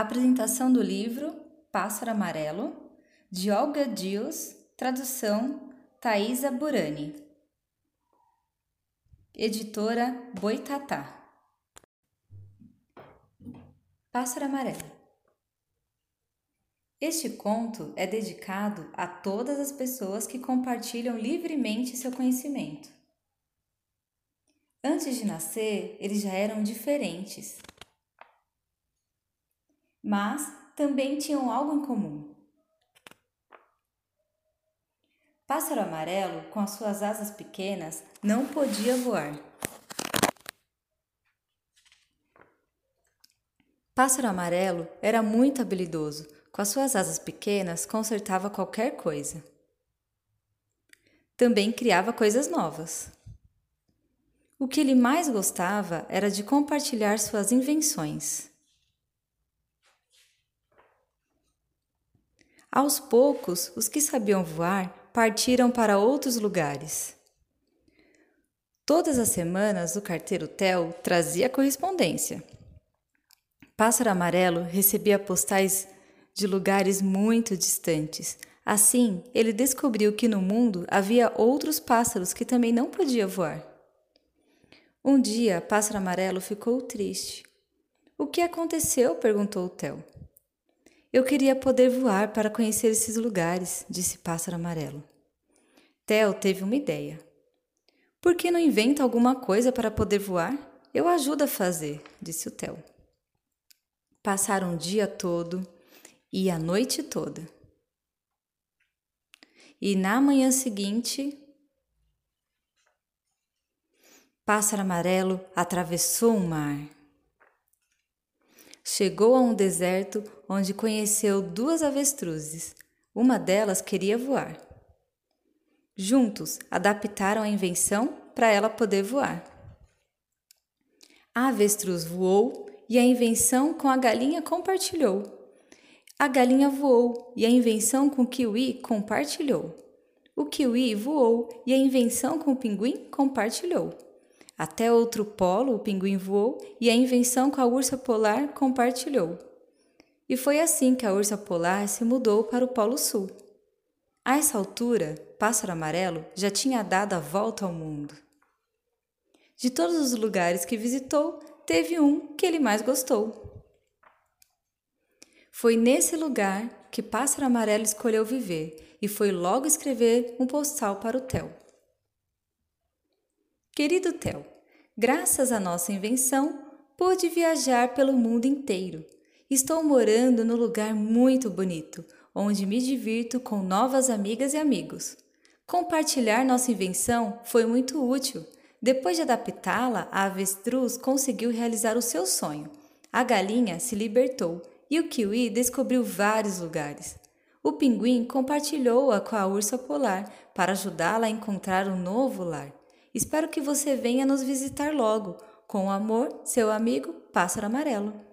Apresentação do livro Pássaro Amarelo, de Olga Dias, tradução Thaisa Burani. Editora Boitatá. Pássaro Amarelo. Este conto é dedicado a todas as pessoas que compartilham livremente seu conhecimento. Antes de nascer, eles já eram diferentes, mas também tinham algo em comum. Pássaro amarelo, com as suas asas pequenas, não podia voar. Pássaro amarelo era muito habilidoso com as suas asas pequenas, consertava qualquer coisa. Também criava coisas novas. O que ele mais gostava era de compartilhar suas invenções. Aos poucos, os que sabiam voar partiram para outros lugares. Todas as semanas, o carteiro Theo trazia correspondência. Pássaro Amarelo recebia postais de lugares muito distantes. Assim, ele descobriu que no mundo havia outros pássaros que também não podiam voar. Um dia, Pássaro Amarelo ficou triste. O que aconteceu? perguntou o Theo. Eu queria poder voar para conhecer esses lugares, disse Pássaro Amarelo. Theo teve uma ideia. Por que não inventa alguma coisa para poder voar? Eu ajudo a fazer, disse o Theo. Passaram o dia todo e a noite toda. E na manhã seguinte, Pássaro Amarelo atravessou um mar. Chegou a um deserto onde conheceu duas avestruzes. Uma delas queria voar. Juntos, adaptaram a invenção para ela poder voar. A avestruz voou e a invenção com a galinha compartilhou. A galinha voou e a invenção com o kiwi compartilhou. O kiwi voou e a invenção com o pinguim compartilhou. Até outro polo, o pinguim voou e a invenção com a ursa polar compartilhou. E foi assim que a ursa polar se mudou para o Polo Sul. A essa altura, Pássaro Amarelo já tinha dado a volta ao mundo. De todos os lugares que visitou, teve um que ele mais gostou. Foi nesse lugar que Pássaro Amarelo escolheu viver e foi logo escrever um postal para o Theo. Querido Theo, graças à nossa invenção, pude viajar pelo mundo inteiro. Estou morando num lugar muito bonito, onde me divirto com novas amigas e amigos. Compartilhar nossa invenção foi muito útil. Depois de adaptá-la, a avestruz conseguiu realizar o seu sonho. A galinha se libertou e o kiwi descobriu vários lugares. O pinguim compartilhou-a com a ursa polar para ajudá-la a encontrar um novo lar. Espero que você venha nos visitar logo. Com amor, seu amigo Pássaro Amarelo.